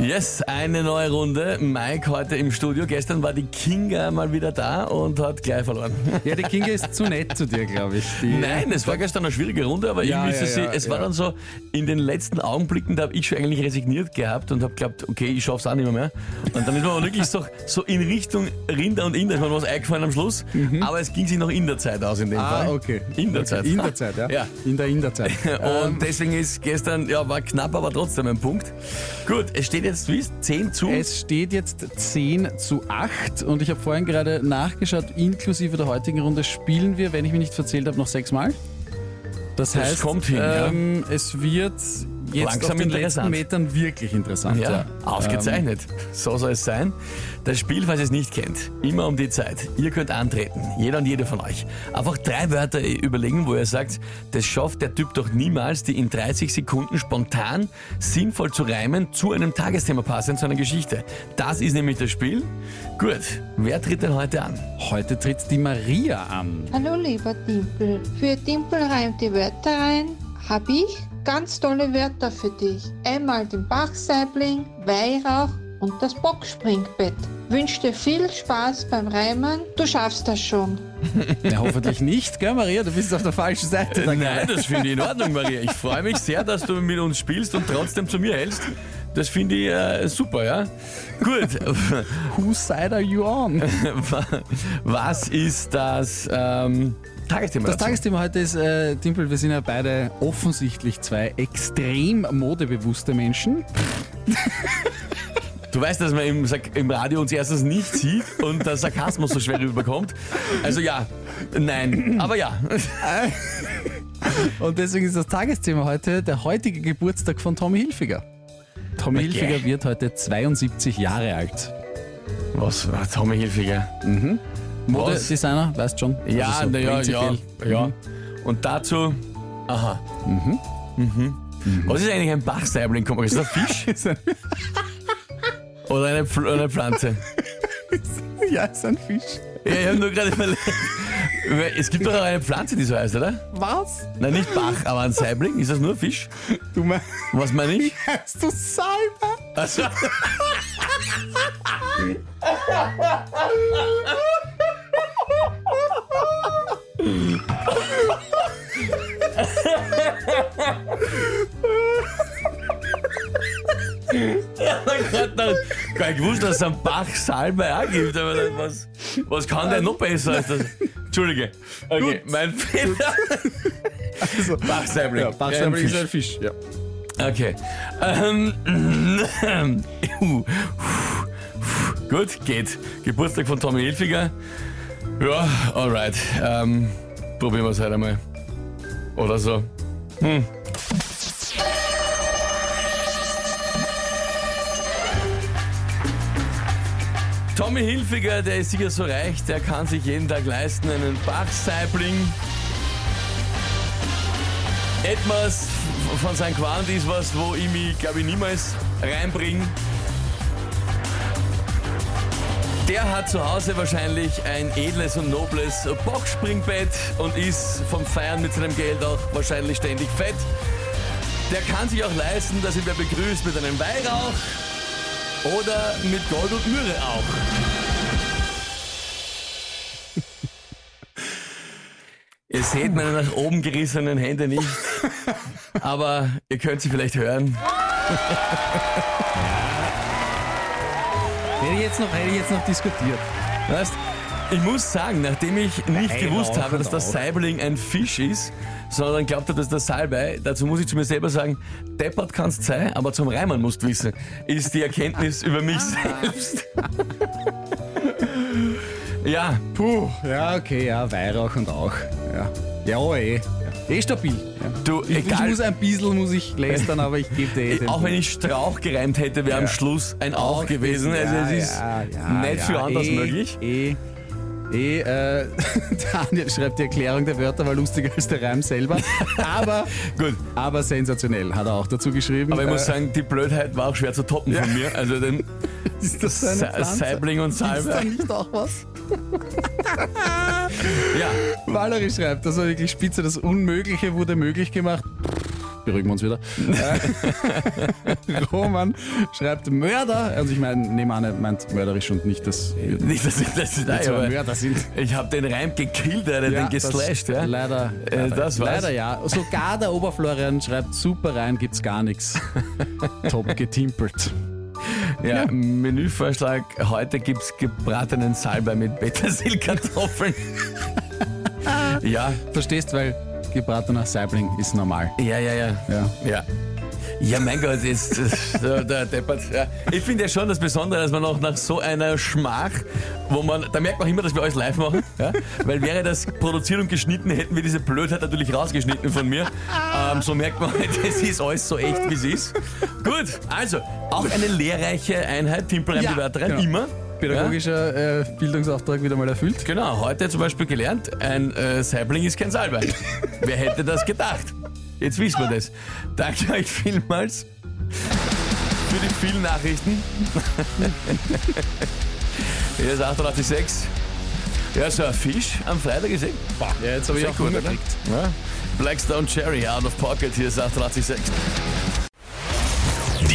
Yes, eine neue Runde. Mike heute im Studio. Gestern war die Kinga mal wieder da und hat gleich verloren. Ja, die Kinga ist zu nett zu dir, glaube ich. Die, Nein, es war gestern eine schwierige Runde, aber Ja, irgendwie ist ja, es, ja, es war dann so, in den letzten Augenblicken, da habe ich schon eigentlich resigniert gehabt und habe geglaubt, okay, ich schaff's auch nicht mehr, mehr. Und dann ist aber wirklich so, so in Richtung Rinder und Inder, ist mir was eingefallen am Schluss, aber es ging sich noch in der Zeit aus in dem Mhm. Ah, Fall. okay. In der Zeit. In der Zeit, ja. Ja. In der In der Zeit. Und deswegen ist gestern, ja, war knapp, aber trotzdem ein Punkt. Gut, es steht jetzt, wie ist 10 zu? Es steht jetzt 10 zu 8 und ich habe vorhin gerade nachgeschaut, inklusive der heutigen Runde spielen wir, wenn ich mich nicht verzählt habe, noch sechsmal. Das, Das heißt, kommt hin, ja. ähm, es wird jetzt Langsam auf den interessant. letzten Metern wirklich interessant. Ja, Ja, ausgezeichnet. so soll es sein. Das Spiel, falls ihr es nicht kennt, immer um die Zeit. Ihr könnt antreten, jeder und jede von euch. Einfach drei Wörter überlegen, wo ihr sagt, das schafft der Typ doch niemals, die in 30 Sekunden spontan, sinnvoll zu reimen, zu einem Tagesthema passen, zu einer Geschichte. Das ist nämlich das Spiel. Gut, wer tritt denn heute an? Ähm, heute tritt die Maria an. Hallo lieber Dimpel. Für Dimpel reimt die Wörter rein, hab ich ganz tolle Wörter für dich. Einmal den Bachsaibling, Weihrauch und das Boxspringbett. Wünsch dir viel Spaß beim Reimen, du schaffst das schon. Ja, hoffentlich nicht, gell Maria? Du bist auf der falschen Seite. da Nein, das finde ich in Ordnung, Maria. Ich freue mich sehr, dass du mit uns spielst und trotzdem zu mir hältst. Das finde ich äh, super, ja? Gut. Whose side are you on? Was ist das ähm, Tagesthema? Das dazu? Tagesthema heute ist, äh, Dimpel, wir sind ja beide offensichtlich zwei extrem modebewusste Menschen. Du weißt, dass man im, im Radio uns erstens nicht sieht und der Sarkasmus so schwer rüberkommt. Also ja, nein, aber ja. Und deswegen ist das Tagesthema heute der heutige Geburtstag von Tommy Hilfiger. Tommy Okay. Hilfiger wird heute 72 Jahre alt. Was war Tommy Hilfiger? Modedesigner, weißt schon? Ja, Also so ja, ja, ja. Und dazu, aha. Mhm. Was ist eigentlich ein Bachsaibling? Ist das ein Fisch? Oder eine, Pfl eine Pflanze? ja, ist ein Fisch. Ja, ich habe nur gerade überlegt. Es gibt doch auch eine Pflanze, die so heißt, oder? Was? Nein, nicht Bach, aber ein Saibling. Ist das nur Fisch? Du meinst, Was meine ich? heißt du Salbe? Also, ja, Gott, nein. Gar nicht gewusst, dass es einen Bach Salbe auch gibt, aber das- was, was kann der noch besser als das? Entschuldige. Okay, mein Fehler. Also, ja, Bachsaibling Ja, ein ist ein Fisch. Ja. Okay. Ähm, uh, gut, geht. Geburtstag von Tommy Hilfiger. Ja, alright. Ähm, probieren wir es halt einmal. Oder so. Hm. Tommy Hilfiger, der ist sicher so reich, der kann sich jeden Tag leisten einen Bachsaibling. Etwas von seinem Quant ist was, wo ich mich, glaube ich, niemals reinbringe. Der hat zu Hause wahrscheinlich ein edles und nobles Boxspringbett und ist vom Feiern mit seinem Geld auch wahrscheinlich ständig fett. Der kann sich auch leisten, dass ihn wer begrüßt mit einem Weihrauch oder mit Gold und Myrrhe auch. Ihr seht meine nach oben gerissenen Hände nicht, aber ihr könnt sie vielleicht hören. Hätte ich jetzt noch, hätte ich jetzt noch diskutiert. Weißt, ich muss sagen, nachdem ich nicht Nein, gewusst auch habe, dass auch. Saibling ein Fisch ist, sondern glaubt habe, dass der Salbei, dazu muss ich zu mir selber sagen, deppert kannst sein, aber zum Reimen musst wissen, ist die Erkenntnis über mich selbst. ja, Puh, ja, okay, ja, Weihrauch und auch. Ja, ja eh. Eh stabil. Du, Ich, ich egal, muss ein bisschen muss ich lästern, aber ich gebe dir eh den auch wenn ich Strauch gereimt hätte, wäre am Schluss ein Auch gewesen. Also es ist nicht viel anders eh, möglich. Eh, eh, äh, Daniel schreibt die Erklärung der Wörter war lustiger als der Reim selber. Aber, Gut. aber sensationell, hat er auch dazu geschrieben. Aber ich muss Äh, sagen, die Blödheit war auch schwer zu toppen von mir. Also den, Ist das eine Sa- Pflanze? Saibling und Ist da nicht auch was? Ja, Valerie schreibt, das war wirklich spitze, das Unmögliche wurde möglich gemacht. Beruhigen wir uns wieder. Roman schreibt Mörder. Also ich meine, nehme an, er meint mörderisch und nicht, dass wir nicht, dass ich das nein, aber Mörder sind. ich habe den Reim gekillt, Alter, Ja, den geslasht. das, Ja. Leider, Äh, leider, das war's. leider ja. Sogar der Oberflorian schreibt, super rein, gibt's gar nichts. Top getimpelt. Ja, Menüvorschlag, heute gibt's gebratenen Salbei mit Petersilkartoffeln. ja, Verstehst, weil gebratener Saibling ist normal. ja, ja, ja. Ja. Ja. Ja, mein Gott, ist äh, der, der Deppert. Ja. Ich finde ja schon das Besondere, dass man auch nach so einer Schmach, wo man, da merkt man immer, dass wir alles live machen, ja? weil wäre das produziert und geschnitten, hätten wir diese Blödheit natürlich rausgeschnitten von mir. Ähm, so merkt man, es ist alles so echt, wie es ist. Gut, also, auch eine lehrreiche Einheit, Timpelreim Ja, die Wörter rein, genau. immer. Pädagogischer äh, Bildungsauftrag wieder mal erfüllt. Genau, heute zum Beispiel gelernt, ein äh, Saibling ist kein Salbei. Wer hätte das gedacht? Jetzt wissen wir das. Danke euch vielmals für die vielen Nachrichten. Hier ist 886. Ja, so ein Fisch am Freitag gesehen. Ja, jetzt habe ich sehr auch gut, gekriegt. Ja. Blackstone Cherry out of pocket. Hier ist 886.